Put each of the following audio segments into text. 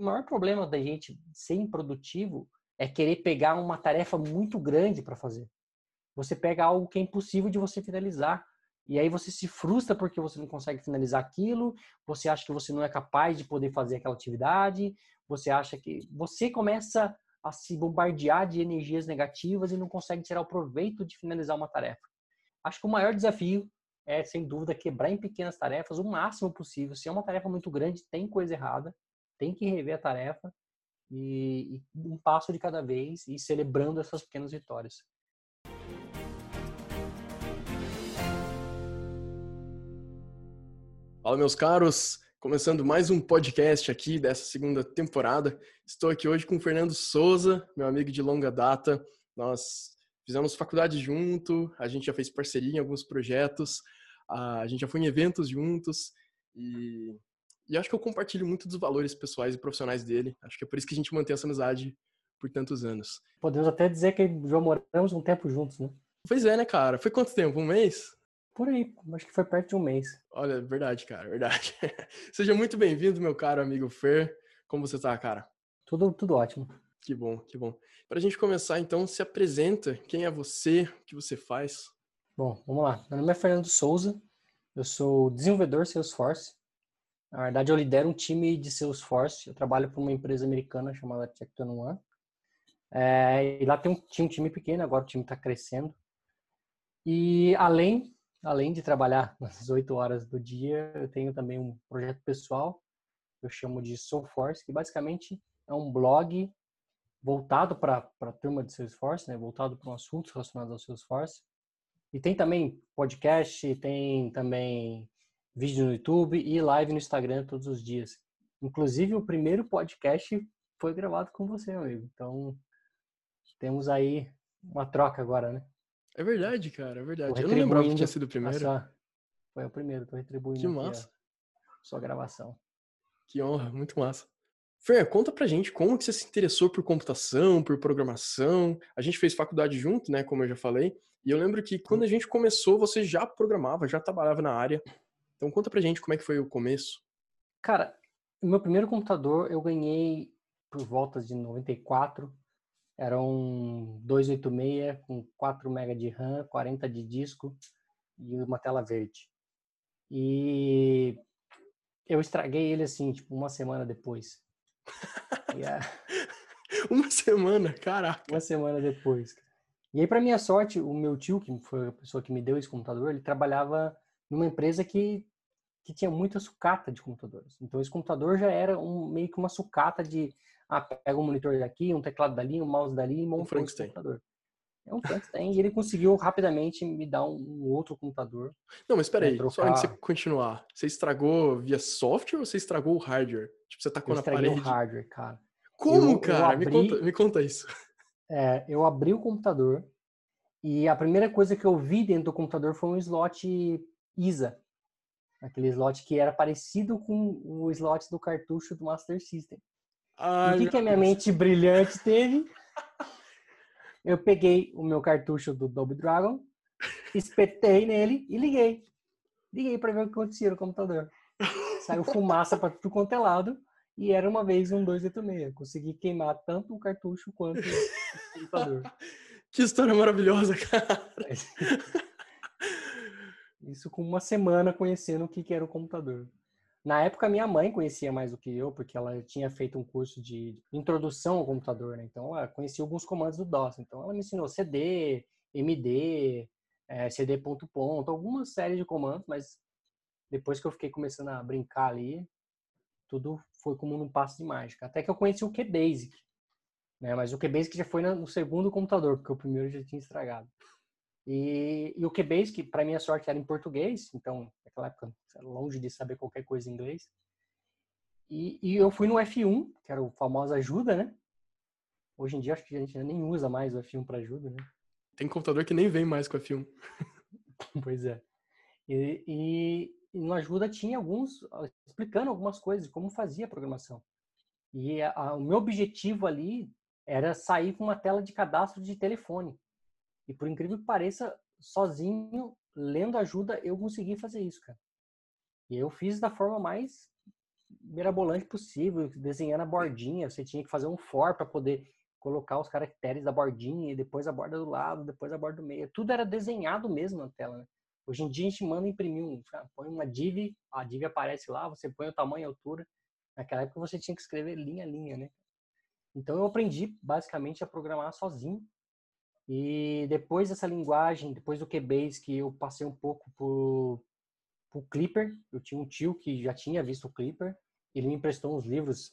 o maior problema da gente ser improdutivo é querer pegar uma tarefa muito grande para fazer. Você pega algo que é impossível de você finalizar. E aí você se frustra porque você não consegue finalizar aquilo, você acha que você não é capaz de poder fazer aquela atividade, você acha que você começa a se bombardear de energias negativas e não consegue tirar o proveito de finalizar uma tarefa. Acho que o maior desafio é, sem dúvida, quebrar em pequenas tarefas o máximo possível. Se é uma tarefa muito grande, tem coisa errada, tem que rever a tarefa e, e um passo de cada vez e celebrando essas pequenas vitórias. Fala, meus caros! Começando mais um podcast aqui dessa segunda temporada. Estou aqui hoje com o Fernando Souza, meu amigo de longa data. Nós fizemos faculdade junto, a gente já fez parceria em alguns projetos, a gente já foi em eventos juntos e, e acho que eu compartilho muito dos valores pessoais e profissionais dele. Acho que é por isso que a gente mantém essa amizade por tantos anos. Podemos até dizer que já moramos um tempo juntos, né? Pois é, né, cara? Foi quanto tempo? Um mês? Por aí, acho que foi perto de um mês. Olha, verdade, cara, verdade. Seja muito bem-vindo, meu caro amigo Fer. Como você tá, cara? Tudo, tudo ótimo. Que bom, que bom. Para a gente começar, então, se apresenta. Quem é você? O que você faz? Bom, vamos lá. Meu nome é Fernando Souza. Eu sou desenvolvedor Salesforce. Na verdade, eu lidero um time de Salesforce. Eu trabalho para uma empresa americana chamada Tecton One. É, e lá tem um, tinha um time pequeno, agora o time está crescendo. E além, além de trabalhar nas oito horas do dia, eu tenho também um projeto pessoal, que eu chamo de Soulforce, que basicamente é um blog voltado para a turma de Salesforce, né? voltado para um assuntos relacionados ao Salesforce. E tem também podcast, tem também vídeo no YouTube e live no Instagram todos os dias. Inclusive, o primeiro podcast foi gravado com você, amigo. Então, temos aí uma troca agora, né? É verdade, cara, é verdade. Eu não lembrava que tinha sido o primeiro. Sua... Foi o primeiro, tô retribuindo que massa. sua gravação. Que honra, muito massa. Fer, conta pra gente como que você se interessou por computação, por programação. A gente fez faculdade junto, né, como eu já falei. E eu lembro que quando a gente começou, você já programava, já trabalhava na área. Então conta pra gente como é que foi o começo. Cara, o meu primeiro computador eu ganhei por volta de 94. Era um 286 com 4 MB de RAM, 40 de disco e uma tela verde. E eu estraguei ele assim, tipo, uma semana depois. Yeah. Uma semana, caraca. Uma semana depois. E aí, para minha sorte, o meu tio, que foi a pessoa que me deu esse computador, ele trabalhava numa empresa que, que tinha muita sucata de computadores. Então, esse computador já era um, meio que uma sucata de, ah, pega um monitor daqui, um teclado dali, um mouse dali e monta um computador. É um Frankenstein. e ele conseguiu rapidamente me dar um, um outro computador. Não, mas espera aí, trocar... só antes de você continuar. Você estragou via software ou você estragou o hardware? Tipo, você tacou eu na parede? o hardware, cara. Como, eu, cara? Eu abri... me, conta, me conta isso. É, eu abri o computador e a primeira coisa que eu vi dentro do computador foi um slot ISA. Aquele slot que era parecido com o slot do cartucho do Master System. Ai, o que, que a minha mente brilhante teve? Eu peguei o meu cartucho do Double Dragon, espetei nele e liguei. Liguei para ver o que acontecia no computador. Saiu fumaça para tudo quanto é lado e era uma vez um 286. Consegui queimar tanto o cartucho quanto o computador. Que história maravilhosa, cara! Isso com uma semana conhecendo o que era o computador. Na época, minha mãe conhecia mais do que eu, porque ela tinha feito um curso de introdução ao computador, né? Então, ela conhecia alguns comandos do DOS. Então, ela me ensinou CD, MD, é, CD ponto ponto, algumas séries de comandos, mas depois que eu fiquei começando a brincar ali, tudo foi como num passo de mágica. Até que eu conheci o QBasic, né? Mas o QBasic já foi no segundo computador, porque o primeiro já tinha estragado. E, e o QBasic, para minha sorte, era em português, então, naquela época, longe de saber qualquer coisa em inglês. E, e, eu fui no F1, que era o famoso ajuda, né? Hoje em dia, acho que a gente nem usa mais o F1 para ajuda, né? Tem computador que nem vem mais com o F1. pois é. E, e, e, no ajuda tinha alguns, explicando algumas coisas, como fazia a programação. E a, a, o meu objetivo ali era sair com uma tela de cadastro de telefone. E por incrível que pareça, sozinho, lendo ajuda, eu consegui fazer isso, cara. E eu fiz da forma mais mirabolante possível, desenhando a bordinha. Você tinha que fazer um for para poder colocar os caracteres da bordinha, e depois a borda do lado, depois a borda do meio. Tudo era desenhado mesmo na tela, né? Hoje em dia a gente manda imprimir um, põe uma div, a div aparece lá, você põe o tamanho e altura. Naquela época você tinha que escrever linha a linha, né? Então eu aprendi basicamente a programar sozinho. E depois dessa linguagem, depois do QBase, que eu passei um pouco por, por Clipper, eu tinha um tio que já tinha visto o Clipper, ele me emprestou uns livros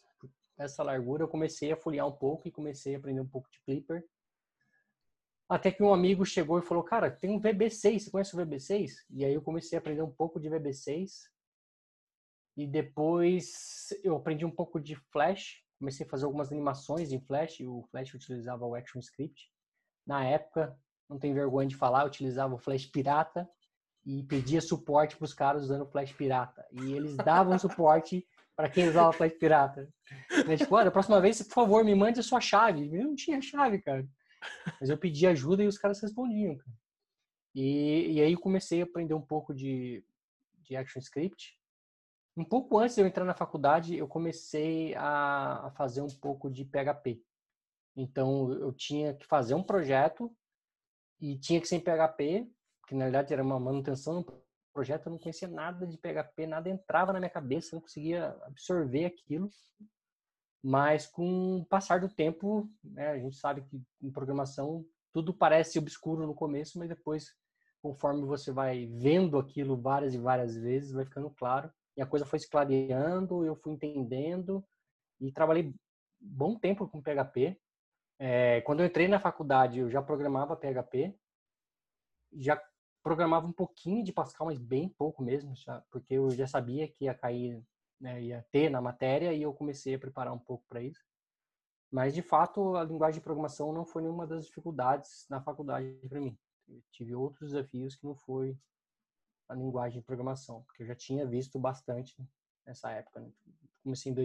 essa largura, eu comecei a folhear um pouco e comecei a aprender um pouco de Clipper. Até que um amigo chegou e falou, cara, tem um VB6, você conhece o VB6? E aí eu comecei a aprender um pouco de VB6. E depois eu aprendi um pouco de Flash, comecei a fazer algumas animações em Flash, o Flash utilizava o ActionScript. Na época, não tem vergonha de falar, eu utilizava o Flash pirata e pedia suporte para os caras usando o Flash pirata. E eles davam suporte para quem usava Flash pirata. E, tipo, olha, a próxima vez, por favor, me mande a sua chave. Eu não tinha chave, cara. Mas eu pedi ajuda e os caras respondiam, cara. E, e aí eu comecei a aprender um pouco de, de ActionScript. Um pouco antes de eu entrar na faculdade, eu comecei a, a fazer um pouco de PHP. Então, eu tinha que fazer um projeto e tinha que ser em PHP, que na verdade era uma manutenção projeto, eu não conhecia nada de PHP, nada entrava na minha cabeça, não conseguia absorver aquilo. Mas com o passar do tempo, né, a gente sabe que em programação tudo parece obscuro no começo, mas depois, conforme você vai vendo aquilo várias e várias vezes, vai ficando claro. E a coisa foi se clareando, eu fui entendendo e trabalhei bom tempo com PHP. É, quando eu entrei na faculdade, eu já programava PHP, já programava um pouquinho de Pascal, mas bem pouco mesmo, já, porque eu já sabia que ia cair, né, ia ter na matéria e eu comecei a preparar um pouco para isso. Mas de fato, a linguagem de programação não foi nenhuma das dificuldades na faculdade para mim. Eu tive outros desafios que não foi a linguagem de programação, porque eu já tinha visto bastante nessa época. Né? Comecei em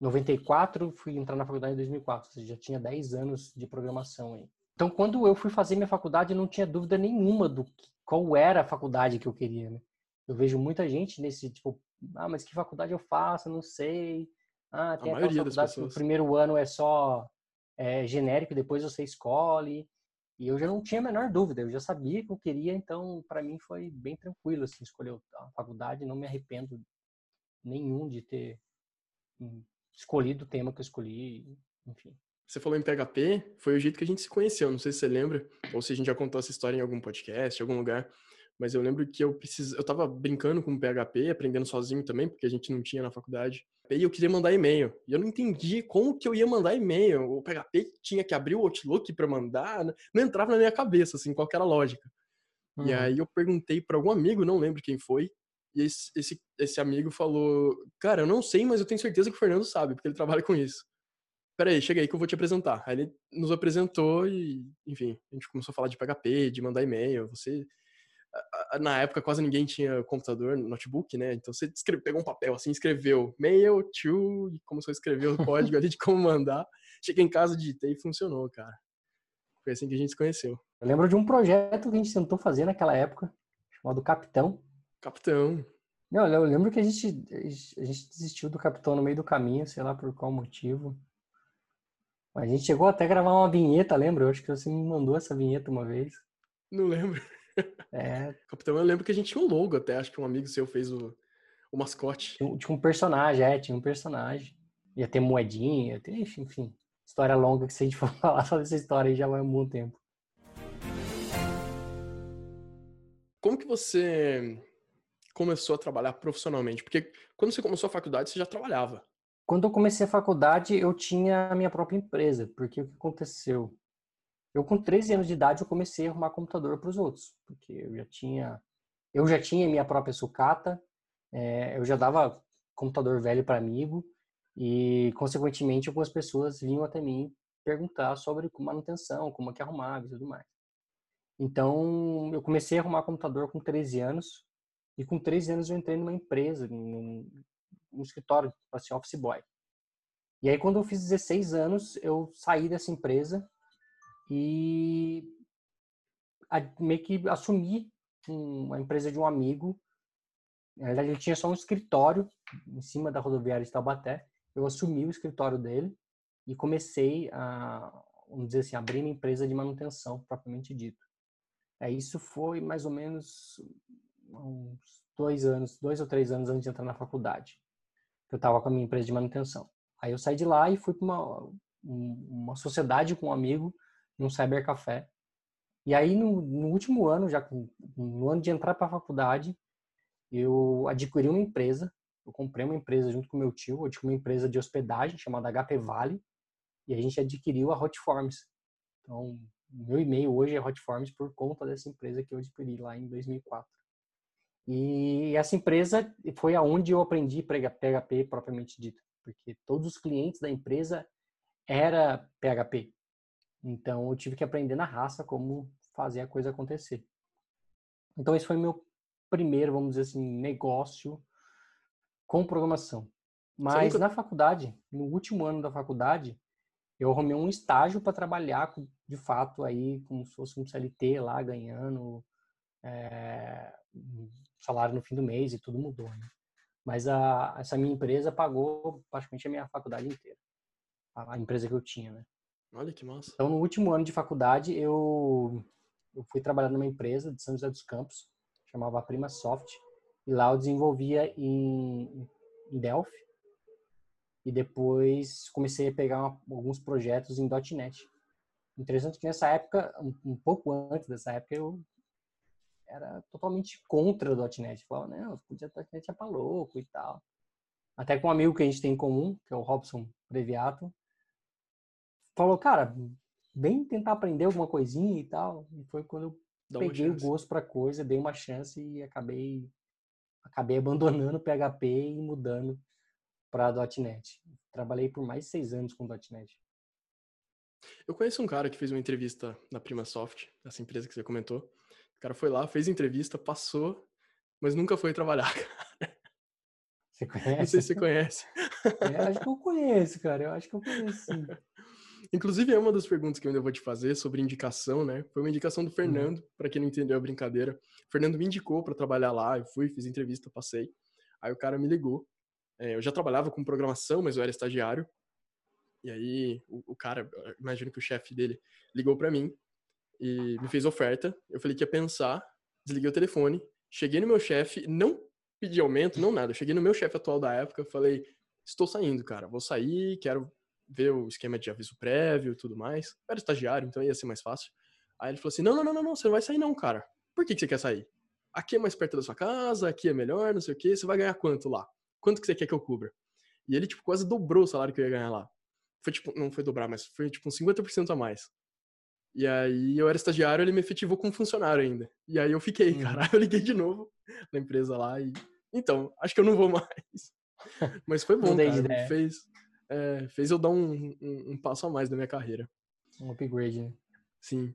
2094, fui entrar na faculdade em 2004, ou seja, já tinha 10 anos de programação aí. Então, quando eu fui fazer minha faculdade, não tinha dúvida nenhuma do que, qual era a faculdade que eu queria, né? Eu vejo muita gente nesse tipo, ah, mas que faculdade eu faço? Não sei. Ah, tem a aquela faculdade que o primeiro ano é só é, genérico, depois você escolhe. E eu já não tinha a menor dúvida, eu já sabia que eu queria, então para mim foi bem tranquilo assim, escolher a faculdade, não me arrependo nenhum de ter hum, escolhido o tema que eu escolhi, enfim. Você falou em PHP, foi o jeito que a gente se conheceu, não sei se você lembra, ou se a gente já contou essa história em algum podcast, em algum lugar, mas eu lembro que eu precis... eu tava brincando com PHP, aprendendo sozinho também, porque a gente não tinha na faculdade. E eu queria mandar e-mail. E eu não entendi como que eu ia mandar e-mail. O PHP tinha que abrir o Outlook para mandar, né? não entrava na minha cabeça assim, qual era a lógica. Uhum. E aí eu perguntei para algum amigo, não lembro quem foi, e esse, esse, esse amigo falou: "Cara, eu não sei, mas eu tenho certeza que o Fernando sabe, porque ele trabalha com isso" peraí, chega aí que eu vou te apresentar. Aí ele nos apresentou e, enfim, a gente começou a falar de PHP, de mandar e-mail. Você, na época, quase ninguém tinha computador, notebook, né? Então você escreve, pegou um papel assim, escreveu mail to, e começou a escrever o código ali de como mandar. Cheguei em casa, digitei e funcionou, cara. Foi assim que a gente se conheceu. Eu lembro de um projeto que a gente tentou fazer naquela época, chamado Capitão. Capitão. Não, eu lembro que a gente, a gente desistiu do Capitão no meio do caminho, sei lá por qual motivo. A gente chegou até a gravar uma vinheta, lembra? Eu acho que você me mandou essa vinheta uma vez. Não lembro. É. Capitão, eu lembro que a gente tinha um logo até, acho que um amigo seu fez o, o mascote. Tinha um personagem, é, tinha um personagem. Ia ter moedinha, ia ter, enfim. História longa que se a gente for falar só dessa história aí já vai um bom tempo. Como que você começou a trabalhar profissionalmente? Porque quando você começou a faculdade, você já trabalhava. Quando eu comecei a faculdade, eu tinha a minha própria empresa, porque o que aconteceu? Eu com 13 anos de idade eu comecei a arrumar computador para os outros, porque eu já tinha eu já tinha minha própria sucata, é, eu já dava computador velho para amigo e consequentemente algumas pessoas vinham até mim perguntar sobre manutenção, como é que arrumava e tudo mais. Então, eu comecei a arrumar computador com 13 anos e com 13 anos eu entrei numa empresa, um escritório, assim, office boy. E aí, quando eu fiz 16 anos, eu saí dessa empresa e meio que assumi uma empresa de um amigo Na verdade, ele tinha só um escritório em cima da rodoviária de Taubaté. Eu assumi o escritório dele e comecei a, vamos dizer assim, abrir uma empresa de manutenção, propriamente dito. É, isso foi mais ou menos uns dois anos, dois ou três anos antes de entrar na faculdade. Eu estava com a minha empresa de manutenção. Aí eu saí de lá e fui para uma, uma sociedade com um amigo num cybercafé. E aí no, no último ano, já no ano de entrar para a faculdade, eu adquiri uma empresa. Eu comprei uma empresa junto com meu tio, eu adquiri uma empresa de hospedagem chamada HP Vale, e a gente adquiriu a Hotforms. Então, meu e-mail hoje é Hotforms por conta dessa empresa que eu adquiri lá em 2004. E essa empresa foi aonde eu aprendi PHP propriamente dito, porque todos os clientes da empresa era PHP. Então eu tive que aprender na raça como fazer a coisa acontecer. Então esse foi meu primeiro, vamos dizer assim, negócio com programação. Mas nunca... na faculdade, no último ano da faculdade, eu arrumei um estágio para trabalhar de fato aí como se fosse um CLT lá ganhando é, salário no fim do mês e tudo mudou, né? Mas a, essa minha empresa pagou praticamente a minha faculdade inteira, a, a empresa que eu tinha, né? Olha que massa. Então no último ano de faculdade eu eu fui trabalhar numa empresa de São José dos Campos chamava Prima Soft e lá eu desenvolvia em, em Delphi e depois comecei a pegar uma, alguns projetos em .NET. Interessante que nessa época, um, um, pouco antes dessa época, eu era totalmente contra o .NET. Falava, não, podia .NET é pra louco e tal. Até com um amigo que a gente tem em comum, que é o Robson Previato, falou, cara, vem tentar aprender alguma coisinha e tal. E foi quando eu Dá peguei o gosto pra coisa, dei uma chance e acabei acabei abandonando o PHP e mudando para .NET. Trabalhei por mais de seis anos com .NET. Eu conheço um cara que fez uma entrevista na Primasoft, essa empresa que você comentou. O cara foi lá, fez entrevista, passou, mas nunca foi trabalhar, cara. Você conhece? Não sei se você conhece. É, acho que eu conheço, cara. Eu acho que eu conheço, sim. Inclusive, é uma das perguntas que eu ainda vou te fazer sobre indicação, né? Foi uma indicação do uhum. Fernando, uhum. para quem não entendeu a brincadeira. O Fernando me indicou para trabalhar lá, eu fui, fiz entrevista, passei. Aí o cara me ligou é, eu já trabalhava com programação, mas eu era estagiário. E aí o, o cara, imagino que o chefe dele ligou para mim e me fez oferta. Eu falei que ia pensar, desliguei o telefone, cheguei no meu chefe, não pedi aumento, não nada. Eu cheguei no meu chefe atual da época, falei: "Estou saindo, cara. Vou sair, quero ver o esquema de aviso prévio e tudo mais". Eu era estagiário, então ia ser mais fácil. Aí ele falou assim: "Não, não, não, não, você não vai sair não, cara. Por que, que você quer sair? Aqui é mais perto da sua casa, aqui é melhor, não sei o quê. Você vai ganhar quanto lá?" quanto que você quer que eu cubra? E ele, tipo, quase dobrou o salário que eu ia ganhar lá. Foi, tipo, não foi dobrar, mas foi, tipo, uns 50% a mais. E aí eu era estagiário, ele me efetivou como funcionário ainda. E aí eu fiquei, uhum. cara. Eu liguei de novo na empresa lá e... Então, acho que eu não vou mais. Mas foi bom, cara. Fez, é, fez eu dar um, um, um, passo a mais na minha carreira. Um upgrade, né? Sim.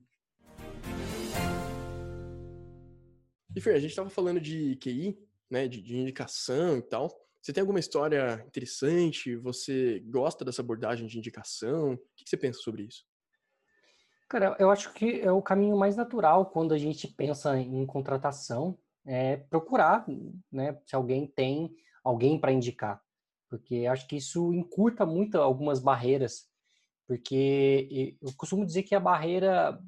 E Fer, a gente tava falando de QI, né, de, de indicação e tal. Você tem alguma história interessante? Você gosta dessa abordagem de indicação? O que você pensa sobre isso? Cara, eu acho que é o caminho mais natural quando a gente pensa em contratação, é procurar, né, se alguém tem alguém para indicar, porque acho que isso encurta muito algumas barreiras, porque eu costumo dizer que a barreira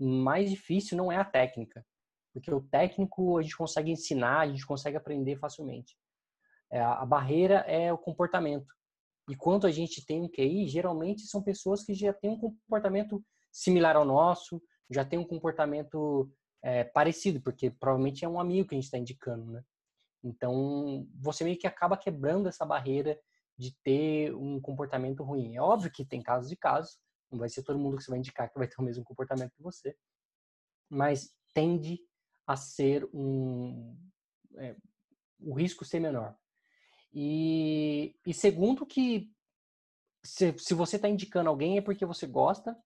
mais difícil não é a técnica, porque o técnico a gente consegue ensinar, a gente consegue aprender facilmente. É, a barreira é o comportamento. E quando a gente tem um QI, geralmente são pessoas que já têm um comportamento similar ao nosso, já tem um comportamento é, parecido, porque provavelmente é um amigo que a gente está indicando, né? Então, você meio que acaba quebrando essa barreira de ter um comportamento ruim. É óbvio que tem casos de casos, não vai ser todo mundo que você vai indicar que vai ter o mesmo comportamento que você, mas tende a ser um. É, o risco ser menor. E, e segundo que se, se você está indicando alguém é porque você gosta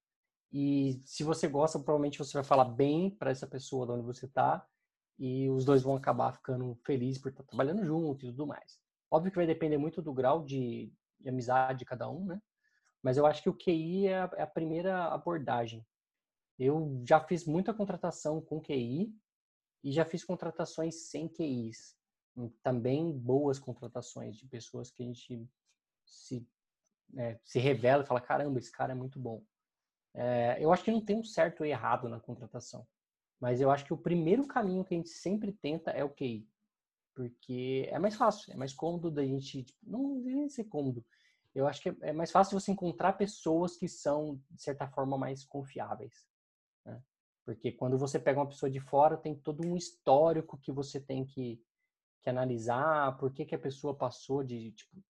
e se você gosta provavelmente você vai falar bem para essa pessoa de onde você está e os dois vão acabar ficando felizes por estar tá trabalhando junto e tudo mais. Óbvio que vai depender muito do grau de, de amizade de cada um, né? Mas eu acho que o QI é a, é a primeira abordagem. Eu já fiz muita contratação com QI e já fiz contratações sem QIs. também boas contratações de pessoas que a gente se, é, se revela e fala, caramba, esse cara é muito bom. É, eu acho que não tem um certo ou errado na contratação, mas eu acho que o primeiro caminho que a gente sempre tenta é o QI, porque é mais fácil, é mais cômodo da gente, tipo, não deve ser cômodo, eu acho que é, é mais fácil você encontrar pessoas que são, de certa forma, mais confiáveis. Né? Porque quando você pega uma pessoa de fora, tem todo um histórico que você tem que, que analisar, por que, que a pessoa passou de, tipo,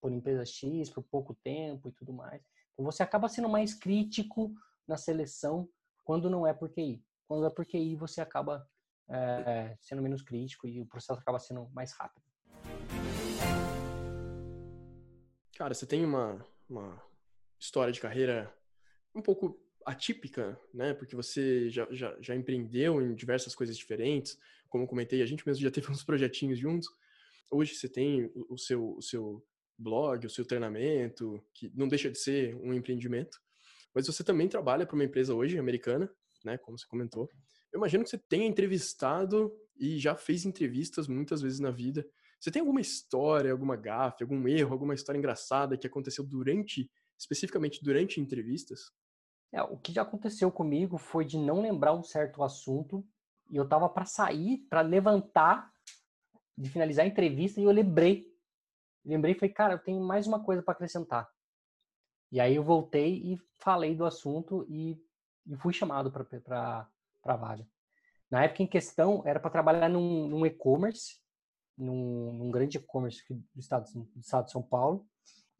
por empresa X por pouco tempo e tudo mais. Então você acaba sendo mais crítico na seleção quando não é por QI. Quando é por QI, você acaba é, sendo menos crítico e o processo acaba sendo mais rápido. Cara, você tem uma, uma história de carreira um pouco atípica, né? Porque você já, já, já empreendeu em diversas coisas diferentes. Como comentei, a gente mesmo já teve uns projetinhos juntos. Hoje você tem o seu, o seu blog, o seu treinamento, que não deixa de ser um empreendimento. Mas você também trabalha para uma empresa hoje americana, né? Como você comentou. Eu imagino que você tenha entrevistado e já fez entrevistas muitas vezes na vida. Você tem alguma história, alguma gafe, algum erro, alguma história engraçada que aconteceu durante, especificamente durante entrevistas? É, o que já aconteceu comigo foi de não lembrar um certo assunto e eu tava para sair, para levantar, de finalizar a entrevista e eu lembrei. Lembrei e falei, cara, eu tenho mais uma coisa para acrescentar. E aí eu voltei e falei do assunto e, e fui chamado para a vaga. Na época em questão, era para trabalhar num, num e-commerce, num, num, grande e-commerce do estado, do estado de São Paulo.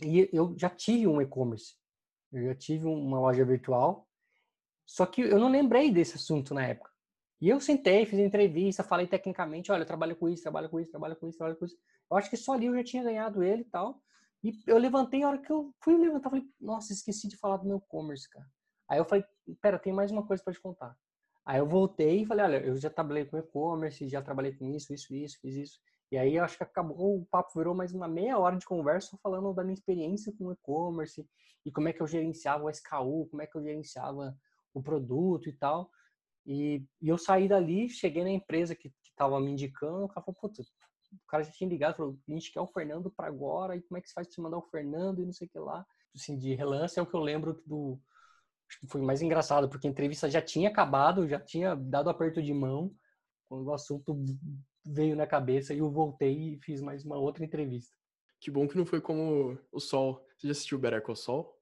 E eu já tive um e-commerce. Eu já tive uma loja virtual, só que eu não lembrei desse assunto na época. E eu sentei, fiz entrevista, falei tecnicamente, olha, eu trabalho com isso, trabalho com isso, trabalho com isso, trabalho com isso. Eu acho que só ali eu já tinha ganhado ele e tal. E eu levantei, a hora que eu fui levantar, falei, nossa, esqueci de falar do meu e-commerce, cara. Aí eu falei, pera, tem mais uma coisa para te contar. Aí eu voltei e falei, olha, eu já trabalhei com e-commerce, já trabalhei com isso, isso, isso, fiz isso. E aí acho que acabou, o papo virou mais uma meia hora de conversa falando da minha experiência com e-commerce e como é que eu gerenciava o SKU, como é que eu gerenciava o produto e tal. E, e eu saí dali, cheguei na empresa que estava me indicando, o cara falou, putz, o cara já tinha ligado, falou, a gente quer o Fernando para agora, e como é que você faz para mandar o Fernando e não sei o que lá. Assim, de relance é o que eu lembro do, acho que foi mais engraçado, porque a entrevista já tinha acabado, já tinha dado aperto de mão, quando o assunto veio na cabeça e eu voltei e fiz mais uma outra entrevista. Que bom que não foi como o Sol. Você já assistiu Better Call Sol?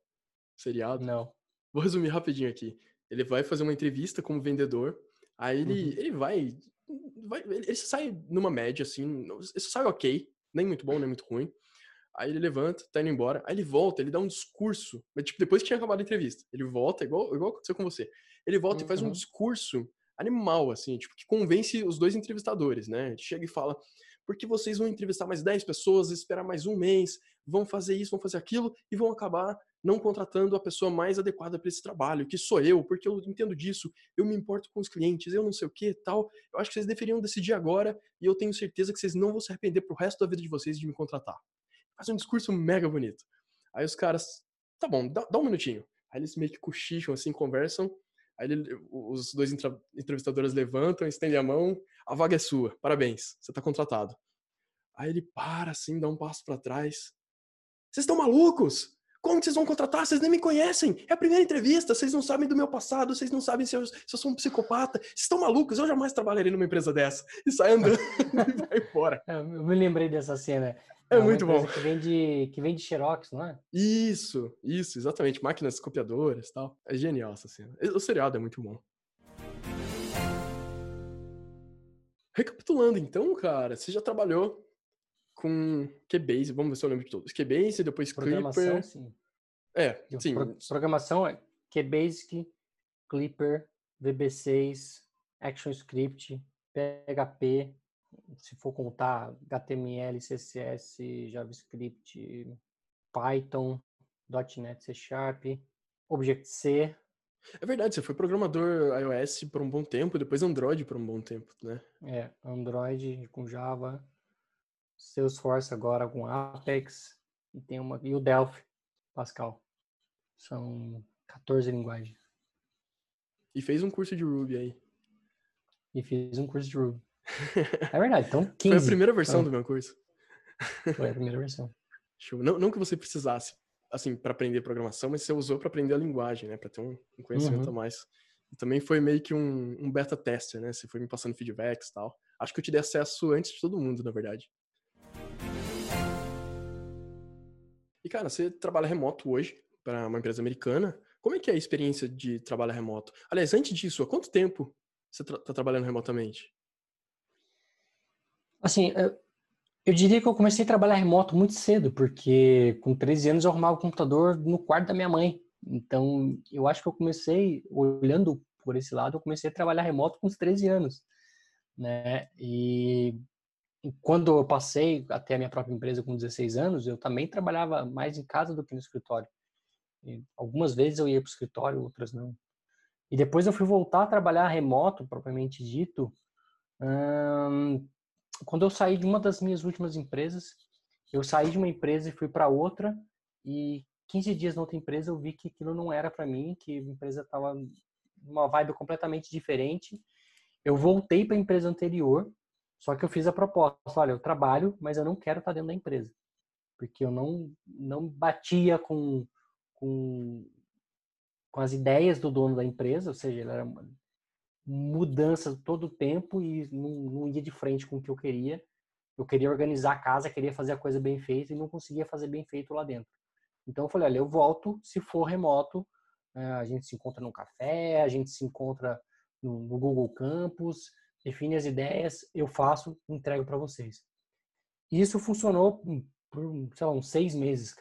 Seriado? Não. Vou resumir rapidinho aqui. Ele vai fazer uma entrevista como vendedor, aí ele, uhum. ele vai, vai. Ele sai numa média, assim, isso sai ok, nem muito bom, nem muito ruim. Aí ele levanta, tá indo embora, aí ele volta, ele dá um discurso, mas tipo, depois que tinha acabado a entrevista. Ele volta, igual, igual aconteceu com você. Ele volta uhum. e faz um uhum. discurso animal, assim, tipo, que convence os dois entrevistadores, né? Ele chega e fala, porque vocês vão entrevistar mais 10 pessoas, esperar mais um mês, vão fazer isso, vão fazer aquilo, e vão acabar não contratando a pessoa mais adequada para esse trabalho, que sou eu, porque eu entendo disso, eu me importo com os clientes, eu não sei o que tal. Eu acho que vocês deveriam decidir agora, e eu tenho certeza que vocês não vão se arrepender pro resto da vida de vocês de me contratar. Faz um discurso mega bonito. Aí os caras, tá bom, dá, dá um minutinho. Aí eles meio que cochicham, assim, conversam, Aí ele, os dois entrevistadores levantam, estendem a mão, a vaga é sua, parabéns, você está contratado. Aí ele para assim, dá um passo para trás. Vocês estão malucos? Como que vocês vão contratar? Vocês nem me conhecem. É a primeira entrevista, vocês não sabem do meu passado, vocês não sabem se eu, se eu sou um psicopata. Vocês estão malucos? Eu jamais trabalharei numa empresa dessa. E sai andando e vai embora. Eu me lembrei dessa cena. É, é muito bom. Que vende, que vende Xerox, não é? Isso, isso, exatamente. Máquinas copiadoras e tal. É genial essa cena. O seriado é muito bom. Recapitulando, então, cara, você já trabalhou com QBase, vamos ver se eu lembro de todos. QBase, depois Programação, Clipper. sim. É, sim. Pro, programação é QBasic, Clipper, VB6, ActionScript, PHP, se for contar HTML, CSS, JavaScript, Python, .NET, C Sharp, Object-C. É verdade, você foi programador iOS por um bom tempo, depois Android por um bom tempo, né? É, Android com Java, Salesforce agora com Apex e tem uma e o Delphi, Pascal. São 14 linguagens. E fez um curso de Ruby aí. E fiz um curso de Ruby. É verdade, então 15. Foi a primeira versão do meu curso. Foi a primeira versão. Não, não que você precisasse, assim, para aprender programação, mas você usou para aprender a linguagem, né? Para ter um, um conhecimento uhum. a mais. E também foi meio que um, um beta tester, né? Você foi me passando feedbacks e tal. Acho que eu te dei acesso antes de todo mundo, na verdade. E, cara, você trabalha remoto hoje para uma empresa americana. Como é que é a experiência de trabalhar remoto? Aliás, antes disso, há quanto tempo você está tra trabalhando remotamente? Assim, eu diria que eu comecei a trabalhar remoto muito cedo, porque com 13 anos eu arrumava o computador no quarto da minha mãe. Então, eu acho que eu comecei, olhando por esse lado, eu comecei a trabalhar remoto com os 13 anos, né? E quando eu passei até a minha própria empresa com 16 anos, eu também trabalhava mais em casa do que no escritório. E algumas vezes eu ia para o escritório, outras não. E depois eu fui voltar a trabalhar remoto, propriamente dito, hum, quando eu saí de uma das minhas últimas empresas. Eu saí de uma empresa e fui para outra, e 15 dias na outra empresa eu vi que aquilo não era para mim, que a empresa estava numa vibe completamente diferente. Eu voltei para a empresa anterior, só que eu fiz a proposta, olha, eu trabalho, mas eu não quero estar dentro da empresa, porque eu não não batia com com, com as ideias do dono da empresa, ou seja, ele era uma mudança todo o tempo e não, não ia de frente com o que eu queria. Eu queria organizar a casa, queria fazer a coisa bem feita e não conseguia fazer bem feito lá dentro. Então eu falei, olha, eu volto se for remoto, eh, a gente se encontra num café, a gente se encontra no, no Google Campus, define as ideias, eu faço, entrego para vocês. E isso funcionou por, sei lá, uns seis meses.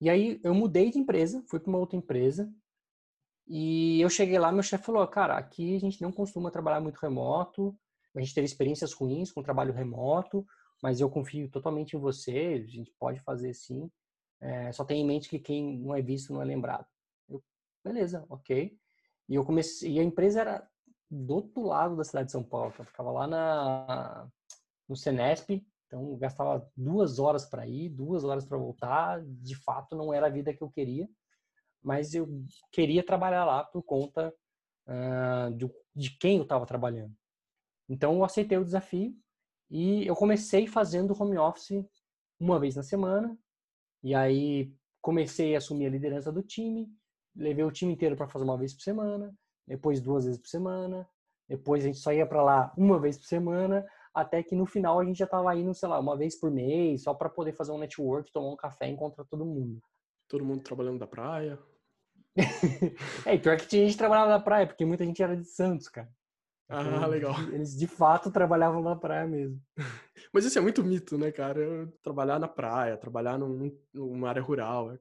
E aí eu mudei de empresa, fui para uma outra empresa, e eu cheguei lá, meu chefe falou, cara, aqui a gente não costuma trabalhar muito remoto, a gente teve experiências ruins com trabalho remoto, mas eu confio totalmente em você, a gente pode fazer sim. É, só tenha em mente que quem não é visto não é lembrado. Eu, beleza, ok. E eu comecei, e a empresa era do outro lado da cidade de São Paulo, eu ficava lá na no Senesp, então gastava duas horas para ir, duas horas para voltar. De fato, não era a vida que eu queria, mas eu queria trabalhar lá por conta uh, de, de quem eu estava trabalhando. Então eu aceitei o desafio e eu comecei fazendo home office uma vez na semana, e aí comecei a assumir a liderança do time, levei o time inteiro para fazer uma vez por semana, depois duas vezes por semana, depois a gente só ia para lá uma vez por semana, até que no final a gente já estava indo, sei lá, uma vez por mês, só para poder fazer um network, tomar um café e encontrar todo mundo. Todo mundo trabalhando da praia. é, pior que tinha gente trabalhava na praia, porque muita gente era de Santos, cara. Ah, legal. Eles de fato trabalhavam na praia mesmo. Mas isso é muito mito, né, cara? Trabalhar na praia, trabalhar num, numa área rural. É,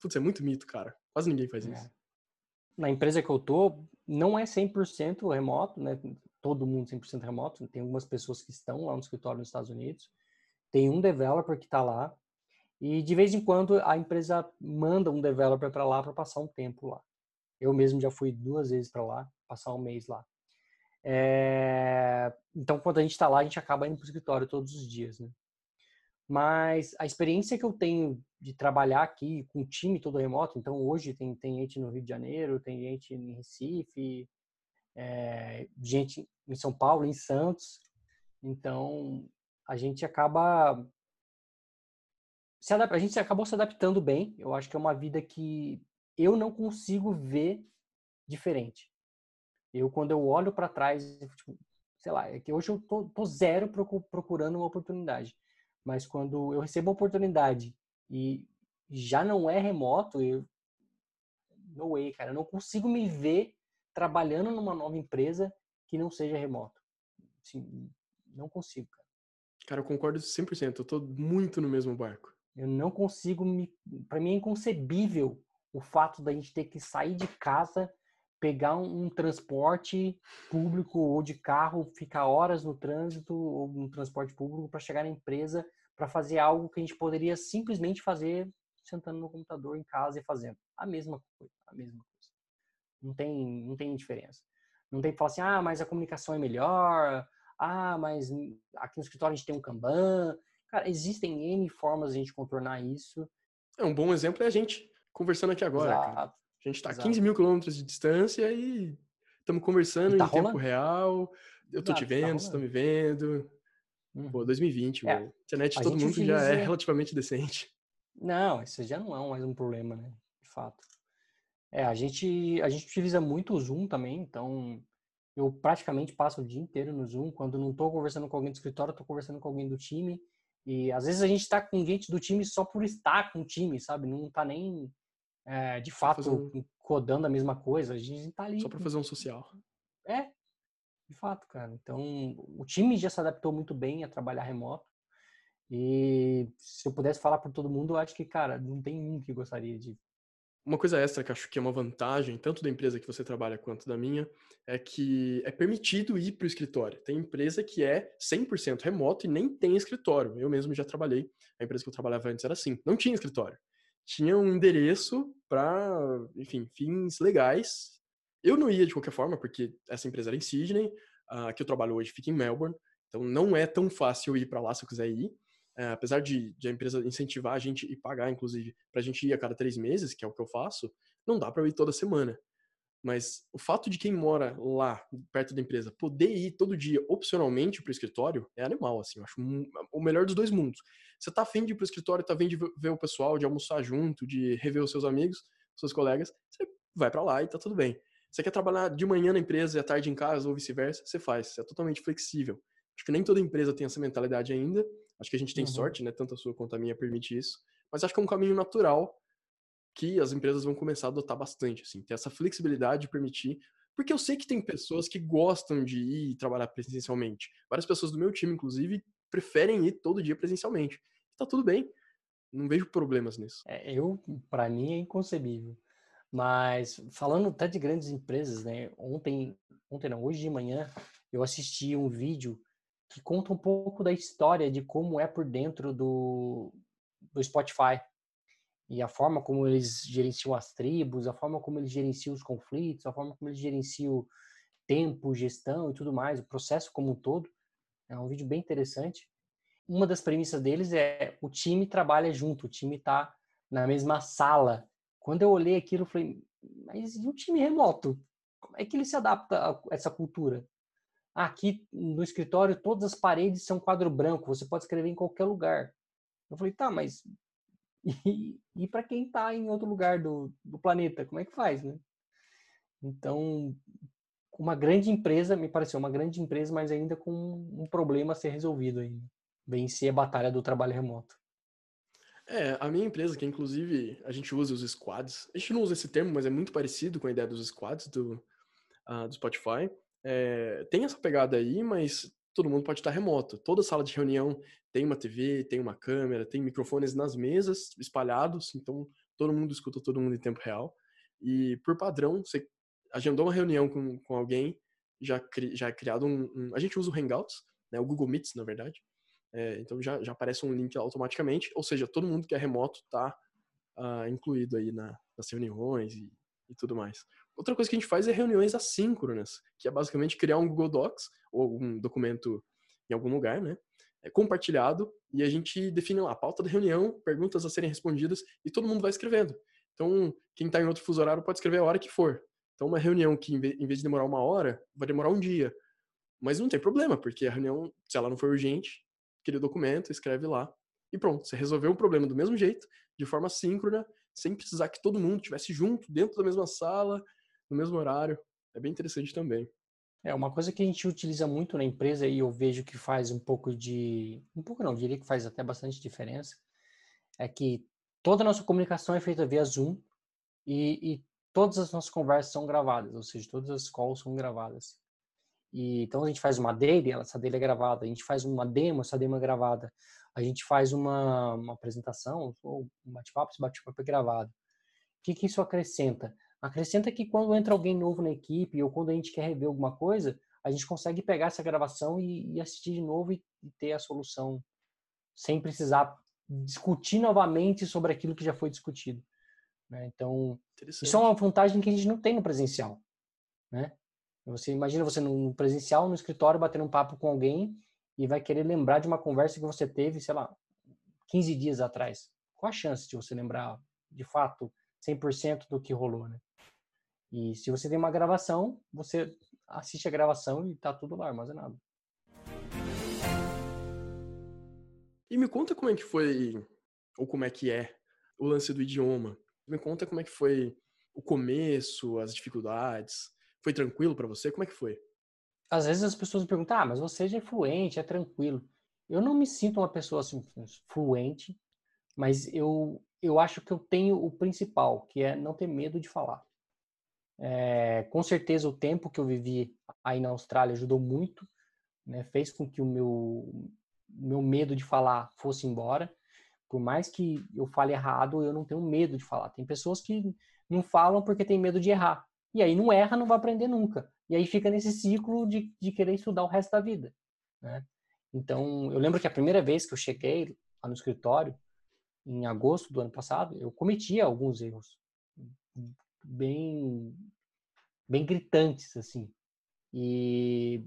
putz, é muito mito, cara. Quase ninguém faz isso. Na empresa que eu tô, não é 100% remoto, né? Todo mundo 100% remoto. Tem algumas pessoas que estão lá no escritório nos Estados Unidos. Tem um developer que está lá. E de vez em quando a empresa manda um developer para lá para passar um tempo lá. Eu mesmo já fui duas vezes para lá, passar um mês lá. É... Então, quando a gente está lá, a gente acaba indo para o escritório todos os dias, né? Mas a experiência que eu tenho de trabalhar aqui com o time todo remoto, então hoje tem, tem gente no Rio de Janeiro, tem gente em Recife, é, gente em São Paulo, em Santos. Então, a gente acaba se a gente acabou se adaptando bem. Eu acho que é uma vida que eu não consigo ver diferente. Eu, quando eu olho para trás, tipo, sei lá, é que hoje eu tô, tô, zero procurando uma oportunidade. Mas quando eu recebo uma oportunidade e já não é remoto, eu. No way, cara. Eu não consigo me ver trabalhando numa nova empresa que não seja remoto. Assim, não consigo, cara. Cara, eu concordo 100%. Eu tô muito no mesmo barco. Eu não consigo me. Para mim é inconcebível o fato da gente ter que sair de casa pegar um, um, transporte público ou de carro, ficar horas no trânsito ou no transporte público para chegar na empresa para fazer algo que a gente poderia simplesmente fazer sentando no computador em casa e fazendo a mesma coisa, a mesma coisa. Não tem, não tem diferença. Não tem que falar assim, ah, mas a comunicação é melhor, ah, mas aqui no escritório a gente tem um Kanban. Cara, existem N formas de a gente contornar isso. É um bom exemplo é a gente conversando aqui agora. Exato. A gente está a 15 mil quilômetros de distância e estamos conversando tá em rolando. tempo real. eu tô te tá vendo, você tá me vendo. Uhum. Pô, 2020, é. internet a todo mundo utiliza... já é relativamente decente. Não, isso já não é mais um problema, né? De fato. É, a gente, a gente utiliza muito o Zoom também, então eu praticamente passo o dia inteiro no Zoom. Quando não estou conversando com alguém do escritório, estou conversando com alguém do time. E às vezes a gente está com gente do time só por estar com o time, sabe? Não está nem é, de fato um... codando a mesma coisa. A gente está ali. Só para fazer um social. É, de fato, cara. Então o time já se adaptou muito bem a trabalhar remoto. E se eu pudesse falar por todo mundo, eu acho que, cara, não tem um que gostaria de uma coisa extra que acho que é uma vantagem, tanto da empresa que você trabalha quanto da minha, é que é permitido ir para o escritório. Tem empresa que é 100% remoto e nem tem escritório. Eu mesmo já trabalhei, a empresa que eu trabalhava antes era assim, não tinha escritório. Tinha um endereço para, enfim, fins legais. Eu não ia de qualquer forma, porque essa empresa era em Sydney, a que eu trabalho hoje fica em Melbourne, então não é tão fácil ir para lá se eu quiser ir. É, apesar de, de, a empresa incentivar a gente e pagar, inclusive, para a gente ir a cada três meses, que é o que eu faço, não dá para ir toda semana. Mas o fato de quem mora lá, perto da empresa, poder ir todo dia, opcionalmente, para o escritório, é animal, assim. Eu acho um, o melhor dos dois mundos. Você tá afim de ir para o escritório, tá afim de ver o pessoal, de almoçar junto, de rever os seus amigos, seus colegas, você vai para lá e tá tudo bem. Você quer trabalhar de manhã na empresa e à tarde em casa, ou vice-versa, você faz. Você é totalmente flexível. Acho que nem toda empresa tem essa mentalidade ainda. Acho que a gente tem uhum. sorte, né? Tanto a sua quanto a minha permite isso. Mas acho que é um caminho natural que as empresas vão começar a adotar bastante, assim, ter essa flexibilidade de permitir. Porque eu sei que tem pessoas que gostam de ir trabalhar presencialmente. Várias pessoas do meu time, inclusive, preferem ir todo dia presencialmente. Tá tudo bem. Não vejo problemas nisso. É, eu, para mim, é inconcebível. Mas falando até de grandes empresas, né? Ontem, ontem não, hoje de manhã, eu assisti um vídeo que conta um pouco da história de como é por dentro do, do Spotify e a forma como eles gerenciam as tribos, a forma como eles gerenciam os conflitos, a forma como eles gerenciam tempo, gestão e tudo mais, o processo como um todo. É um vídeo bem interessante. Uma das premissas deles é o time trabalha junto, o time está na mesma sala. Quando eu olhei aquilo, eu falei, mas e o time remoto? Como é que ele se adapta a essa cultura? aqui no escritório todas as paredes são quadro branco, você pode escrever em qualquer lugar. Eu falei, tá, mas e, e para quem está em outro lugar do, do planeta, como é que faz, né? Então, uma grande empresa, me pareceu uma grande empresa, mas ainda com um problema a ser resolvido ainda. Vencer a batalha do trabalho remoto. É, a minha empresa, que inclusive a gente usa os squads, a gente não usa esse termo, mas é muito parecido com a ideia dos squads do, uh, do Spotify é, tem essa pegada aí, mas todo mundo pode estar remoto. Toda sala de reunião tem uma TV, tem uma câmera, tem microfones nas mesas espalhados, então todo mundo escuta todo mundo em tempo real. E por padrão, você agendou uma reunião com, com alguém, já, cri, já é criado um, um, A gente usa o Hangouts, né, o Google Meets, na verdade. É, então já, já aparece um link automaticamente, ou seja, todo mundo que é remoto está uh, ah, incluído aí na, nas reuniões e, e tudo mais. Outra coisa que a gente faz é reuniões assíncronas, que é basicamente criar um Google Docs ou um documento em algum lugar, né? É compartilhado e a gente define lá a pauta da reunião, perguntas a serem respondidas e todo mundo vai escrevendo. Então, quem está em outro fuso horário pode escrever a hora que for. Então, uma reunião que, em vez de demorar uma hora, vai demorar um dia. Mas não tem problema, porque a reunião, se ela não for urgente, aquele documento, escreve lá e pronto. Você resolveu o problema do mesmo jeito, de forma síncrona, sem precisar que todo mundo estivesse junto, dentro da mesma sala, no mesmo horário. É bem interessante também. É uma coisa que a gente utiliza muito na empresa e eu vejo que faz um pouco de. Um pouco não, diria que faz até bastante diferença. É que toda a nossa comunicação é feita via Zoom e, e todas as nossas conversas são gravadas, ou seja, todas as calls são gravadas. E, então a gente faz uma daily, essa daily é gravada. A gente faz uma demo, essa demo é gravada. A gente faz uma, uma apresentação, ou um bate-papo, esse bate-papo é gravado. O que, que isso acrescenta? Acrescenta que quando entra alguém novo na equipe ou quando a gente quer rever alguma coisa, a gente consegue pegar essa gravação e, e assistir de novo e, e, ter a solução sem precisar discutir novamente sobre aquilo que já foi discutido. Né? Então, isso é uma vantagem que a gente não tem no presencial. Né? Você imagina você no presencial, no escritório, batendo um papo com alguém e vai querer lembrar de uma conversa que você teve, sei lá, 15 dias atrás. Qual a chance de você lembrar de fato 100% do que rolou, né? E se você tem uma gravação, você assiste a gravação e tá tudo lá armazenado. E me conta como é que foi, ou como é que é, o lance do idioma. Me conta como é que foi o começo, as dificuldades. Foi tranquilo para você? Como é que foi? Às vezes as pessoas me perguntam, ah, mas você já é fluente, é tranquilo. Eu não me sinto uma pessoa assim, fluente, mas eu, eu acho que eu tenho o principal, que é não ter medo de falar. É, com certeza o tempo que eu vivi aí na Austrália ajudou muito, né, fez com que o meu, meu medo de falar fosse embora. Por mais que eu fale errado, eu não tenho medo de falar. Tem pessoas que não falam porque tem medo de errar. E aí não erra, não vai aprender nunca. E aí fica nesse ciclo de, de querer estudar o resto da vida. Né? Então, eu lembro que a primeira vez que eu cheguei lá no escritório, em agosto do ano passado, eu cometia alguns erros bem, bem gritantes, assim. E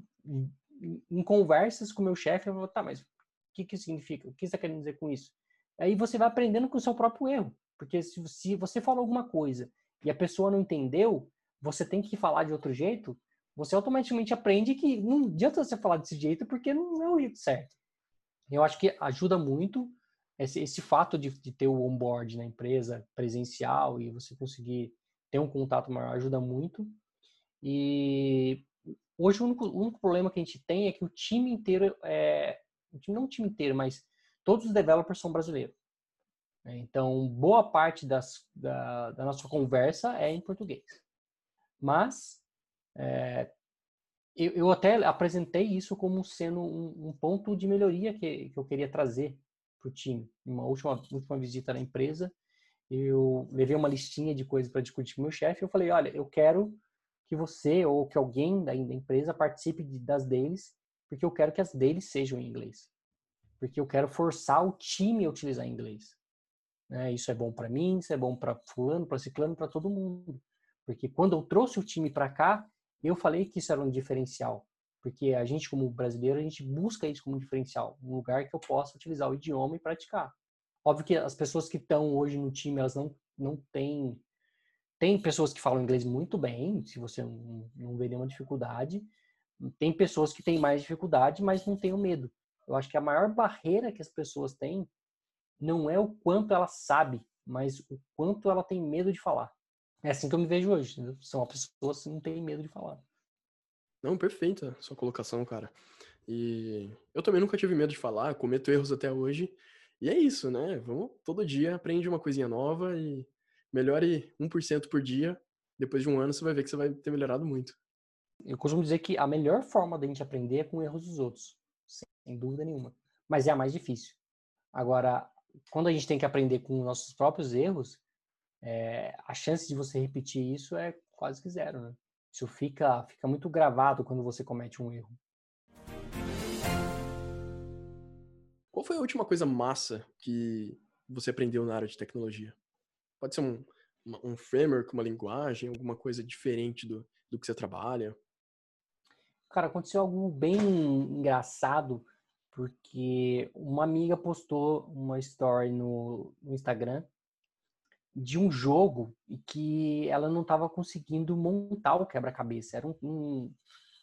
em conversas com meu chefe, eu falei, tá, mas o que que significa? O que você está querendo dizer com isso? Aí você vai aprendendo com o seu próprio erro. Porque se, se você falou alguma coisa e a pessoa não entendeu, você tem que falar de outro jeito, você automaticamente aprende que não adianta você falar desse jeito porque não é o jeito certo. Eu acho que ajuda muito esse, esse fato de, de, ter o onboard na empresa presencial e você conseguir ter um contato maior ajuda muito. E hoje o único, o único problema que a gente tem é que o time inteiro é não o time inteiro, mas todos os developers são brasileiros. Então, boa parte das, da, da nossa conversa é em português. Mas é, eu, eu, até apresentei isso como sendo um, um ponto de melhoria que, que eu queria trazer para o time. Uma última, última visita na empresa, eu levei uma listinha de coisas para discutir com o meu chefe. Eu falei: olha, eu quero que você ou que alguém da, da empresa participe de, das deles, porque eu quero que as deles sejam em inglês. Porque eu quero forçar o time a utilizar inglês. Né? Isso é bom para mim, isso é bom para fulano, para ciclano, para todo mundo. Porque quando eu trouxe o time para cá, eu falei que isso era um diferencial. Porque a gente, como brasileiro, a gente busca isso como diferencial. Um lugar que eu possa utilizar o idioma e praticar. Óbvio que as pessoas que estão hoje no time, elas não, não têm... Tem pessoas que falam inglês muito bem, se você não, não vê nenhuma dificuldade. Tem pessoas que têm mais dificuldade, mas não têm o medo. Eu acho que a maior barreira que as pessoas têm não é o quanto ela sabe, mas o quanto ela tem medo de falar. É assim que eu me vejo hoje. Entendeu? São uma pessoa que não tem medo de falar. Não, perfeita sua colocação, cara. E eu também nunca tive medo de falar, cometo erros até hoje. E é isso, né? Vamos todo dia aprende uma coisinha nova e melhore 1% por dia. Depois de um ano você vai ver que você vai ter melhorado muito. Eu costumo dizer que a melhor forma da gente aprender é com erros dos outros, sem dúvida nenhuma. Mas é a mais difícil. Agora, quando a gente tem que aprender com nossos próprios erros, é, a chance de você repetir isso é quase que zero, né? Isso fica, fica muito gravado quando você comete um erro. Qual foi a última coisa massa que você aprendeu na área de tecnologia? Pode ser um, um framework, uma linguagem, alguma coisa diferente do, do que você trabalha? Cara, aconteceu algo bem engraçado, porque uma amiga postou uma story no, no Instagram de um jogo e que ela não estava conseguindo montar o quebra-cabeça. Eram, um,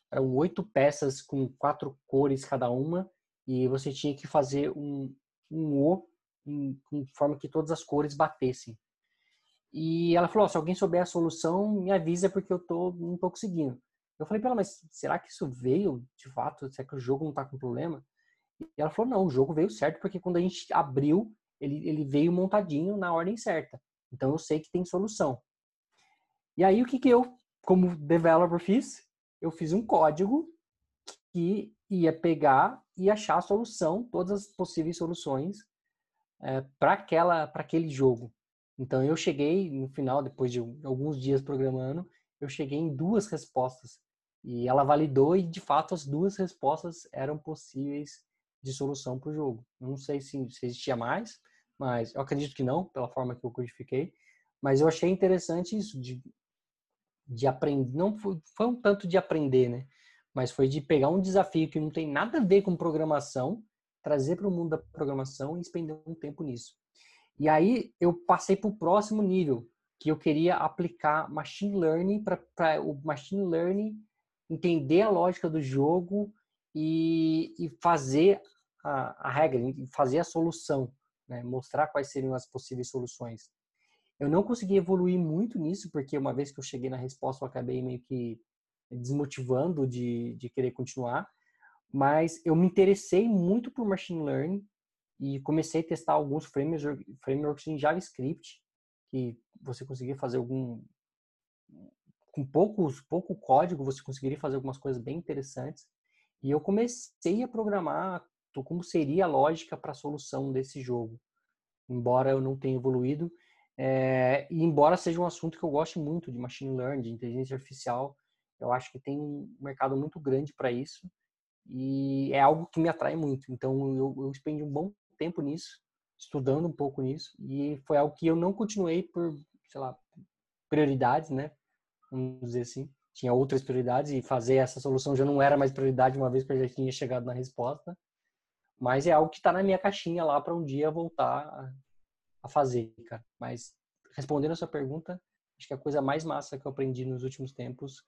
eram oito peças com quatro cores cada uma e você tinha que fazer um, um O em forma que todas as cores batessem. E ela falou: oh, se alguém souber a solução, me avisa porque eu tô, não estou conseguindo. Eu falei para ela, mas será que isso veio de fato? Será que o jogo não está com problema? E ela falou: não, o jogo veio certo porque quando a gente abriu, ele, ele veio montadinho na ordem certa. Então eu sei que tem solução. E aí o que, que eu, como developer, fiz? Eu fiz um código que ia pegar e achar a solução, todas as possíveis soluções é, para aquela, para aquele jogo. Então eu cheguei no final, depois de alguns dias programando, eu cheguei em duas respostas e ela validou e de fato as duas respostas eram possíveis de solução para o jogo. Não sei se, se existia mais, mas eu acredito que não, pela forma que eu codifiquei. Mas eu achei interessante isso de, de aprender. Não foi, foi um tanto de aprender, né? Mas foi de pegar um desafio que não tem nada a ver com programação, trazer para o mundo da programação e expender um tempo nisso. E aí eu passei para o próximo nível, que eu queria aplicar machine learning para o machine learning entender a lógica do jogo e, e fazer a, a, regra, fazer a solução, né? mostrar quais seriam as possíveis soluções. Eu não consegui evoluir muito nisso, porque uma vez que eu cheguei na resposta, eu acabei meio que desmotivando de, de querer continuar. Mas eu me interessei muito por machine learning e comecei a testar alguns frameworks, frameworks em JavaScript, que você conseguia fazer algum com poucos pouco código você conseguiria fazer algumas coisas bem interessantes e eu comecei a programar como seria a lógica para a solução desse jogo embora eu não tenha evoluído é, e embora seja um assunto que eu goste muito de machine learning de inteligência artificial eu acho que tem um mercado muito grande para isso e é algo que me atrai muito então eu, eu expendi um bom tempo nisso estudando um pouco nisso e foi algo que eu não continuei por sei lá prioridades né vamos dizer assim. Tinha outras prioridades e fazer essa solução já não era mais prioridade uma vez que eu já tinha chegado na resposta. Mas é algo que está na minha caixinha lá para um dia voltar a, fazer, cara. Mas respondendo a sua pergunta, acho que a coisa mais massa que eu aprendi nos últimos tempos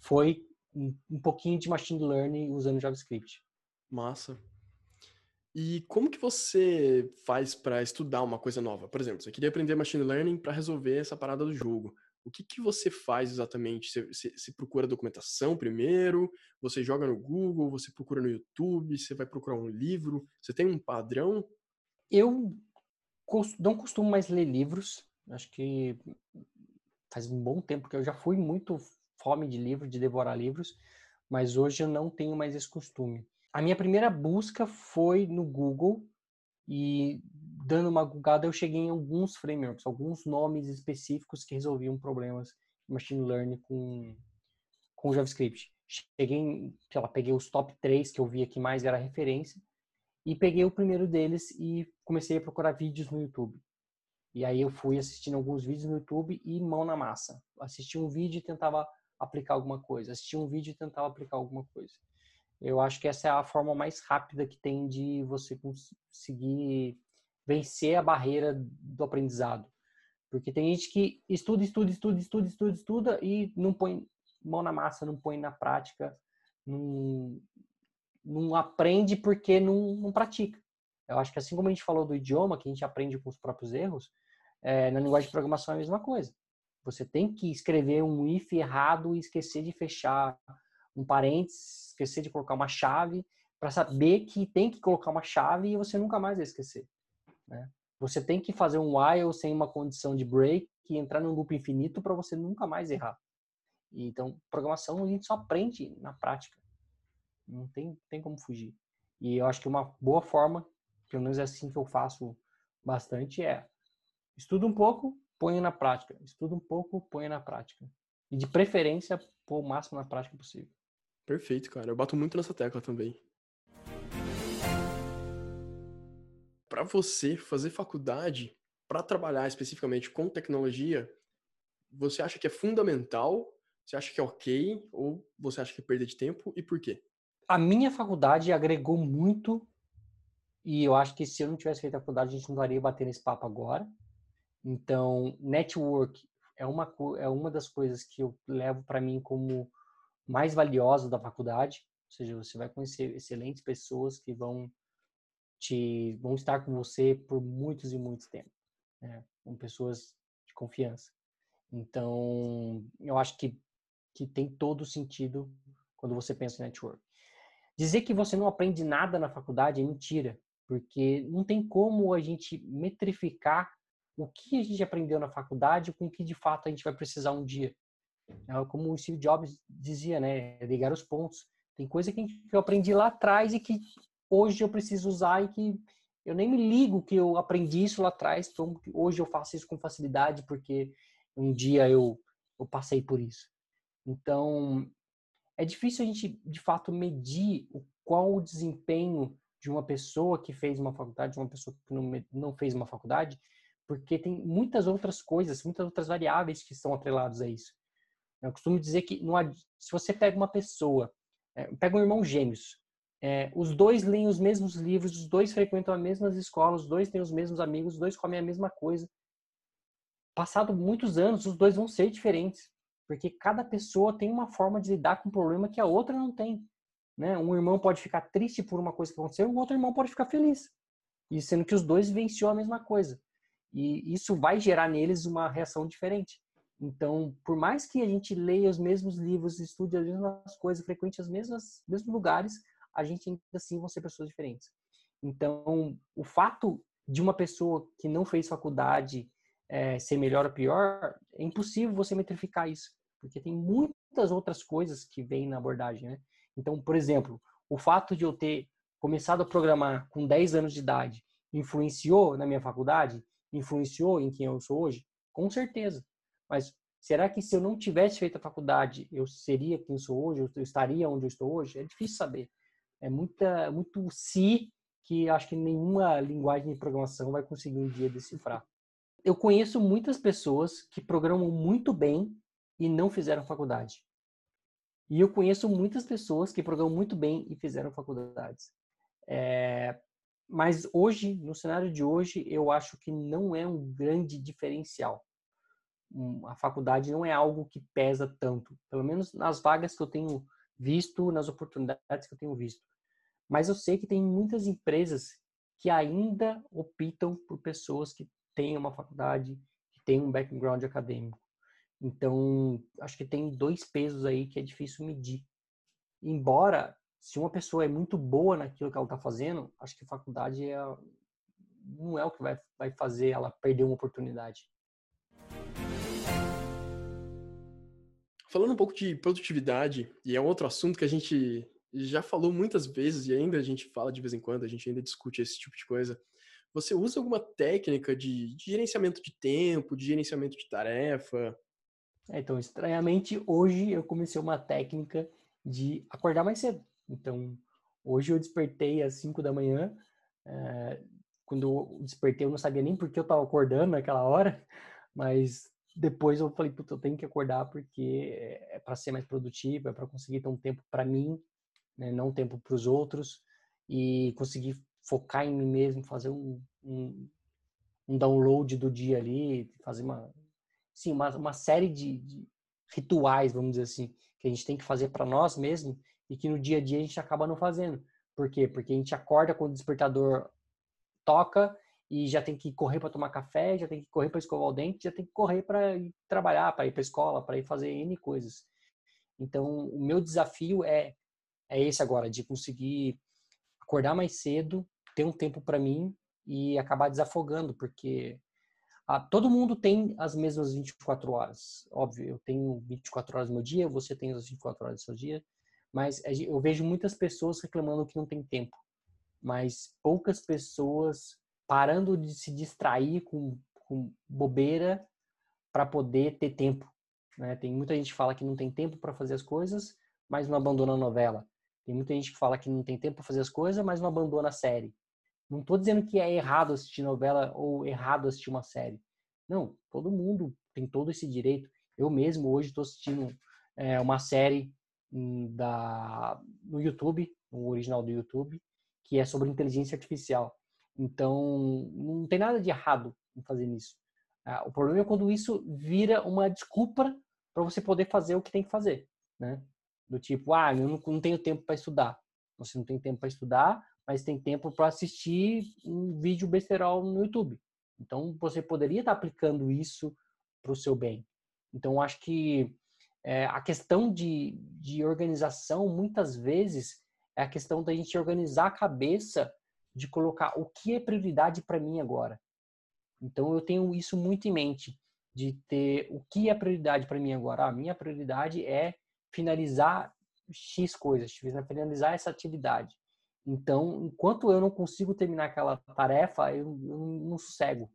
foi um pouquinho de machine learning usando JavaScript. Massa. E como que você faz para estudar uma coisa nova? Por exemplo, você queria aprender machine learning para resolver essa parada do jogo o que, que você faz exatamente? Você, você, você, procura documentação primeiro? Você joga no Google? Você procura no YouTube? Você vai procurar um livro? Você tem um padrão? Eu não costumo mais ler livros. Acho que faz um bom tempo que eu já fui muito fome de livro, de devorar livros, mas hoje eu não tenho mais esse costume. A minha primeira busca foi no Google e dando uma googada, eu cheguei em alguns frameworks, alguns nomes específicos que resolviam problemas de machine learning com, com JavaScript. Cheguei, em, sei lá, peguei os top 3 que eu via que mais era referência e peguei o primeiro deles e comecei a procurar vídeos no YouTube. E aí eu fui assistindo alguns vídeos no YouTube e mão na massa. Assisti um vídeo e tentava aplicar alguma coisa. Assisti um vídeo e tentava aplicar alguma coisa. Eu acho que essa é a forma mais rápida que tem de você conseguir vencer a barreira do aprendizado. Porque tem gente que estuda, estuda, estuda, estuda, estuda, estuda e não põe mão na massa, não põe na prática, não, não aprende porque não, não pratica. Eu acho que assim como a gente falou do idioma, que a gente aprende com os próprios erros, é, na linguagem de programação é a mesma coisa. Você tem que escrever um if errado e esquecer de fechar um parênteses, esquecer de colocar uma chave, para saber que tem que colocar uma chave e você nunca mais vai esquecer. Né? Você tem que fazer um while sem uma condição de break e entrar num loop infinito para você nunca mais errar. Então, programação a gente só aprende na prática. Não tem, tem como fugir. E eu acho que uma boa forma, pelo menos é assim que eu faço bastante, é estuda um pouco, põe na prática. Estuda um pouco, põe na prática. E de preferência, pôr o máximo na prática possível. Perfeito, cara. Eu bato muito nessa tecla também. Para você fazer faculdade, para trabalhar especificamente com tecnologia, você acha que é fundamental? Você acha que é ok? Ou você acha que é perda de tempo? E por quê? A minha faculdade agregou muito e eu acho que se eu não tivesse feito a faculdade, a gente não estaria batendo esse papo agora. Então, network é uma, é uma das coisas que eu levo para mim como mais valiosa da faculdade, ou seja, você vai conhecer excelentes pessoas que vão te vão estar com você por muitos e muitos tempos, né? com pessoas de confiança. Então, eu acho que que tem todo sentido quando você pensa em network. Dizer que você não aprende nada na faculdade é mentira, porque não tem como a gente metrificar o que a gente aprendeu na faculdade com o que de fato a gente vai precisar um dia. É como o Steve Jobs dizia, né? Ligar os pontos. Tem coisa que eu aprendi lá atrás e que hoje eu preciso usar e que eu nem me ligo que eu aprendi isso lá atrás. Então hoje eu faço isso com facilidade porque um dia eu, eu passei por isso. Então é difícil a gente de fato medir o qual o desempenho de uma pessoa que fez uma faculdade, de uma pessoa que não, não fez uma faculdade, porque tem muitas outras coisas, muitas outras variáveis que estão atreladas a isso. Eu costumo dizer que não, se você pega uma pessoa, é, pega um irmão gêmeos, é, os dois leem os mesmos livros, os dois frequentam as mesmas escolas, os dois têm os mesmos amigos, os dois comem a mesma coisa. Passado muitos anos, os dois vão ser diferentes, Porque cada pessoa tem uma forma de lidar com um problema que a outra não tem. Né? Um irmão pode ficar triste por uma coisa que aconteceu, o outro irmão pode ficar feliz. E sendo que os dois venciou a mesma coisa. E isso vai gerar neles uma reação diferente. Então, por mais que a gente leia os mesmos livros, estude as mesmas coisas, frequente os mesmos lugares, a gente ainda assim vão ser pessoas diferentes. Então, o fato de uma pessoa que não fez faculdade é, ser melhor ou pior, é impossível você metrificar isso, porque tem muitas outras coisas que vêm na abordagem, né? Então, por exemplo, o fato de eu ter começado a programar com 10 anos de idade influenciou na minha faculdade? Influenciou em quem eu sou hoje? Com certeza. Mas será que se eu não tivesse feito a faculdade, eu seria quem sou hoje? Eu estaria onde eu estou hoje? É difícil saber. É muita, muito se que acho que nenhuma linguagem de programação vai conseguir um dia decifrar. Eu conheço muitas pessoas que programam muito bem e não fizeram faculdade. E eu conheço muitas pessoas que programam muito bem e fizeram faculdades. É, mas hoje, no cenário de hoje, eu acho que não é um grande diferencial. A faculdade não é algo que pesa tanto, pelo menos nas vagas que eu tenho visto, nas oportunidades que eu tenho visto. Mas eu sei que tem muitas empresas que ainda optam por pessoas que têm uma faculdade, que têm um background acadêmico. Então, acho que tem dois pesos aí que é difícil medir. Embora, se uma pessoa é muito boa naquilo que ela está fazendo, acho que faculdade é, não é o que vai, vai fazer ela perder uma oportunidade. Falando um pouco de produtividade, e é um outro assunto que a gente já falou muitas vezes e ainda a gente fala de vez em quando, a gente ainda discute esse tipo de coisa. Você usa alguma técnica de, de gerenciamento de tempo, de gerenciamento de tarefa? É, então, estranhamente, hoje eu comecei uma técnica de acordar mais cedo. Então, hoje eu despertei às 5 da manhã. É, quando eu despertei, eu não sabia nem por que eu estava acordando naquela hora, mas depois eu falei, puta, eu tenho que acordar porque é para ser mais produtivo, é para conseguir ter um tempo para mim, né, não tempo para os outros e conseguir focar em mim mesmo, fazer um, um, um, download do dia ali, fazer uma, sim, uma, uma série de, de rituais, vamos dizer assim, que a gente tem que fazer para nós mesmos e que no dia a dia a gente acaba não fazendo. Por quê? Porque a gente acorda quando o despertador toca e já tem que correr para tomar café, já tem que correr para escovar o dente, já tem que correr para trabalhar, para ir para escola, para ir fazer N coisas. Então, o meu desafio é é esse agora, de conseguir acordar mais cedo, ter um tempo para mim e acabar desafogando, porque todo mundo tem as mesmas 24 horas. Óbvio, eu tenho 24 horas no meu dia, você tem as 24 horas do seu dia, mas eu vejo muitas pessoas reclamando que não tem tempo, mas poucas pessoas parando de se distrair com, com bobeira para poder ter tempo. Né? Tem muita gente que fala que não tem tempo para fazer as coisas, mas não abandona a novela. Tem muita gente que fala que não tem tempo para fazer as coisas, mas não abandona a série. Não estou dizendo que é errado assistir novela ou errado assistir uma série. Não, todo mundo tem todo esse direito. Eu mesmo hoje estou assistindo é, uma série hum, da, no YouTube, no original do YouTube, que é sobre inteligência artificial. Então, não tem nada de errado em fazer isso. Ah, o problema é quando isso vira uma desculpa para você poder fazer o que tem que fazer, né? Do tipo, ah, eu não, não tenho tempo para estudar. Você não tem tempo para estudar, mas tem tempo para assistir um vídeo besterol no YouTube. Então, você poderia estar tá aplicando isso para o seu bem. Então, acho que é, a questão de, de organização, muitas vezes, é a questão da gente organizar a cabeça de colocar o que é prioridade para mim agora. Então, eu tenho isso muito em mente, de ter o que é prioridade para mim agora. A minha prioridade é finalizar X coisas, finalizar essa atividade. Então, enquanto eu não consigo terminar aquela tarefa, eu, eu não sossego,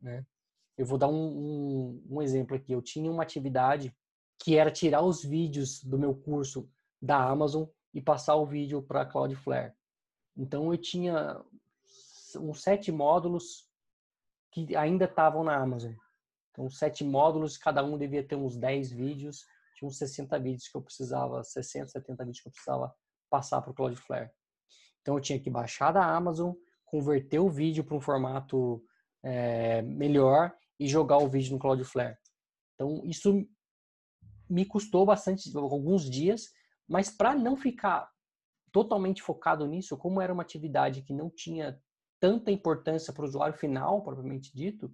né? Eu vou dar um, um, um, exemplo aqui. Eu tinha uma atividade que era tirar os vídeos do meu curso da Amazon e passar o vídeo para Cloudflare. Então, eu tinha uns sete módulos que ainda estavam na Amazon. Então, sete módulos, cada um devia ter uns 10 vídeos tinha uns 60 vídeos que eu precisava, 60, 70 vídeos que eu precisava passar para o Cloudflare. Então eu tinha que baixar da Amazon, converter o vídeo para um formato é, melhor e jogar o vídeo no Cloudflare. Então isso me custou bastante, alguns dias, mas para não ficar totalmente focado nisso, como era uma atividade que não tinha tanta importância para o usuário final, propriamente dito,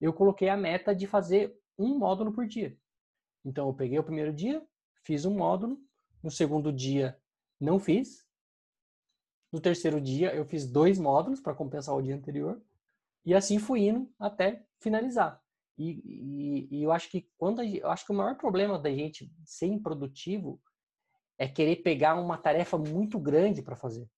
eu coloquei a meta de fazer um módulo por dia. Então, eu peguei o primeiro dia, fiz um módulo, no segundo dia, não fiz. No terceiro dia, eu fiz dois módulos para compensar o dia anterior. E assim fui indo até finalizar. E, e, e eu acho que quando eu acho que o maior problema da gente ser improdutivo é querer pegar uma tarefa muito grande para fazer.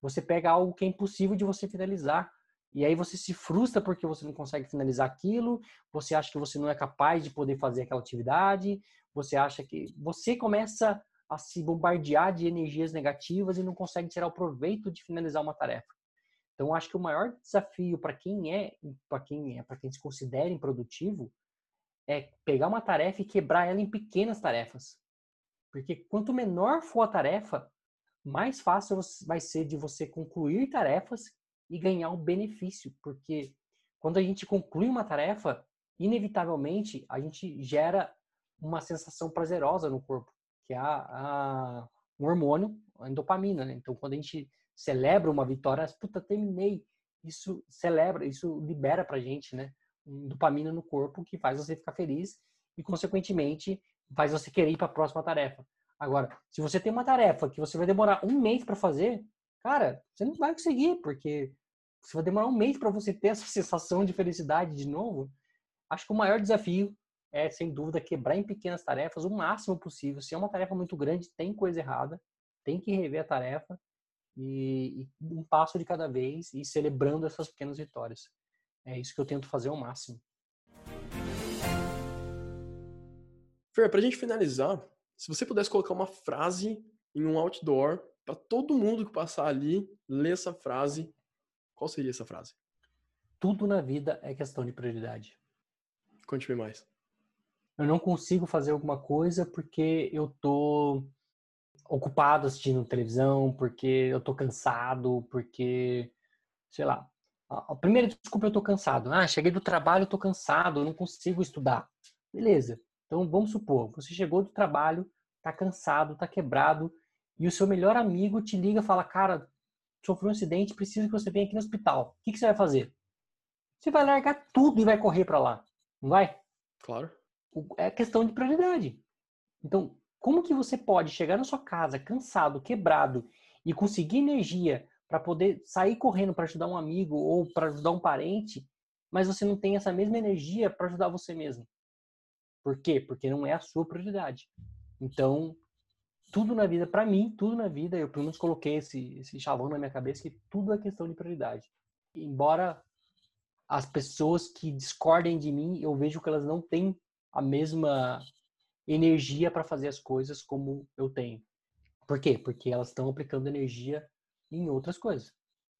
Você pega algo que é impossível de você finalizar. E aí você se frustra porque você não consegue finalizar aquilo, você acha que você não é capaz de poder fazer aquela atividade, você acha que você começa a se bombardear de energias negativas e não consegue tirar o proveito de finalizar uma tarefa. Então, acho que o maior desafio para quem é, para quem é, para quem se considera improdutivo, é pegar uma tarefa e quebrar ela em pequenas tarefas. Porque quanto menor for a tarefa, mais fácil vai ser de você concluir tarefas e ganhar um benefício. Porque quando a gente conclui uma tarefa, inevitavelmente a gente gera uma sensação prazerosa no corpo, que é a, a um hormônio, a endopamina. Né? Então, quando a gente celebra uma vitória, puta, terminei. Isso celebra, isso libera pra gente, né? Um dopamina no corpo que faz você ficar feliz e, consequentemente, faz você querer ir para a próxima tarefa. Agora, se você tem uma tarefa que você vai demorar um mês para fazer, cara, você não vai conseguir, porque você vai demorar um mês para você ter essa sensação de felicidade de novo. Acho que o maior desafio é, sem dúvida, quebrar em pequenas tarefas o máximo possível. Se é uma tarefa muito grande, tem coisa errada, tem que rever a tarefa e, e um passo de cada vez e celebrando essas pequenas vitórias. É isso que eu tento fazer ao máximo. Fer, para a gente finalizar, se você pudesse colocar uma frase em um outdoor para todo mundo que passar ali ler essa frase, qual seria essa frase? Tudo na vida é questão de prioridade. Conte-me mais. Eu não consigo fazer alguma coisa porque eu tô ocupado assistindo televisão, porque eu tô cansado, porque, sei lá. A primeira desculpa eu tô cansado. Ah, cheguei do trabalho, eu tô cansado, eu não consigo estudar. Beleza. Então vamos supor, você chegou do trabalho, tá cansado, tá quebrado, e o seu melhor amigo te liga e fala: Cara, sofreu um acidente, preciso que você venha aqui no hospital. O que, que você vai fazer? Você vai largar tudo e vai correr para lá. Não vai? Claro. É questão de prioridade. Então, como que você pode chegar na sua casa cansado, quebrado e conseguir energia para poder sair correndo para ajudar um amigo ou para ajudar um parente, mas você não tem essa mesma energia para ajudar você mesmo? Por quê? Porque não é a sua prioridade. Então, tudo na vida, para mim, tudo na vida, eu pelo menos coloquei esse, esse chavão na minha cabeça que tudo é questão de prioridade. Embora as pessoas que discordem de mim, eu vejo que elas não têm a mesma energia para fazer as coisas como eu tenho. Por quê? Porque elas estão aplicando energia em outras coisas.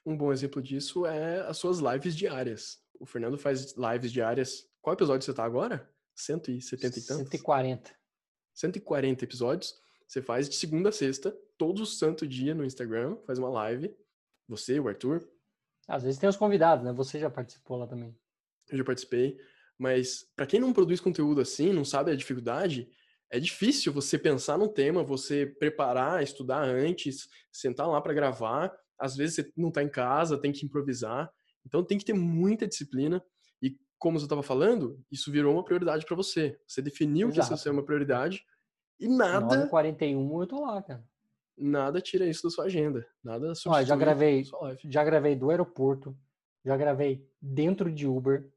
Um bom exemplo disso é as suas lives diárias. O Fernando faz lives diárias. Qual episódio você está agora? 170 e tantos? 140. 140 episódios. Você faz de segunda a sexta, todo santo dia no Instagram, faz uma live. Você, o Arthur. Às vezes tem os convidados, né? Você já participou lá também. Eu já participei. Mas para quem não produz conteúdo assim, não sabe a dificuldade, é difícil você pensar num tema, você preparar, estudar antes, sentar lá para gravar. Às vezes você não está em casa, tem que improvisar. Então tem que ter muita disciplina. E como eu estava falando, isso virou uma prioridade para você. Você definiu Exato. que isso é uma prioridade e nada. 41 eu tô lá, cara. Nada tira isso da sua agenda. Nada substitui. Ó, já gravei, já gravei do aeroporto, já gravei dentro de Uber,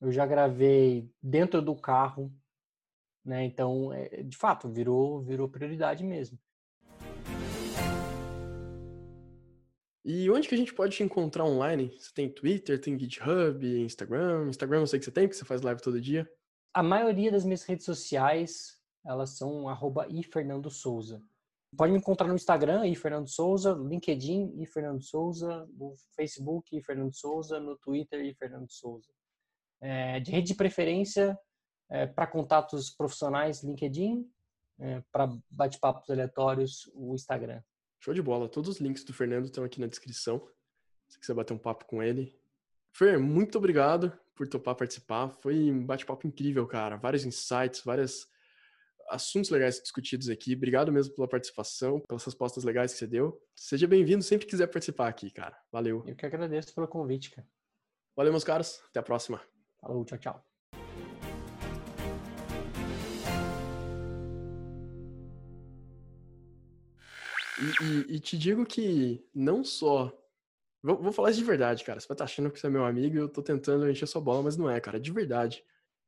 eu já gravei dentro do carro, né? Então, é, de fato, virou, virou prioridade mesmo. E onde que a gente pode te encontrar online? Você tem Twitter, tem GitHub, Instagram? Instagram eu sei que você tem, porque você faz live todo dia. A maioria das minhas redes sociais, elas são arroba Souza. Pode me encontrar no Instagram, Fernando Souza, LinkedIn, Fernando Souza, no Facebook, Fernando Souza, no Twitter, Fernando Souza. É, de rede de preferência é, para contatos profissionais, LinkedIn, é, para bate-papos aleatórios, o Instagram. Show de bola. Todos os links do Fernando estão aqui na descrição. Se quiser bater um papo com ele. Fer, muito obrigado por topar participar. Foi um bate-papo incrível, cara. Vários insights, várias assuntos legais discutidos aqui. Obrigado mesmo pela participação, pelas respostas legais que você deu. Seja bem-vindo sempre que quiser participar aqui, cara. Valeu. Eu que agradeço pelo convite, cara. Valeu, meus caros. Até a próxima. Falou, tchau, tchau. E, e, e, te digo que não só. Vou, vou, falar isso de verdade, cara. Você vai estar achando que você é meu amigo e eu tô tentando encher sua bola, mas não é, cara. De verdade.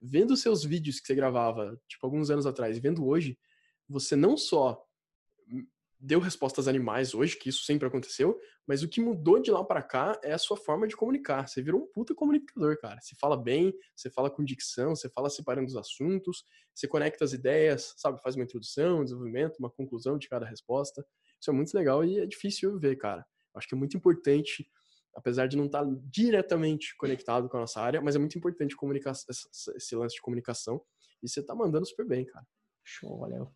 Vendo seus vídeos que você gravava, tipo, alguns anos atrás, vendo hoje, você não só deu respostas animais hoje, que isso sempre aconteceu, mas o que mudou de lá para cá é a sua forma de comunicar. Você virou um puta comunicador, cara. Você fala bem, você fala com dicção, você fala separando os assuntos, você conecta as ideias, sabe? Faz uma introdução, um desenvolvimento, uma conclusão de cada resposta. Isso é muito legal e é difícil ver, cara. Acho que é muito importante, apesar de não estar diretamente conectado com a nossa área, mas é muito importante comunicar esse lance de comunicação. E você tá mandando super bem, cara. Show, valeu.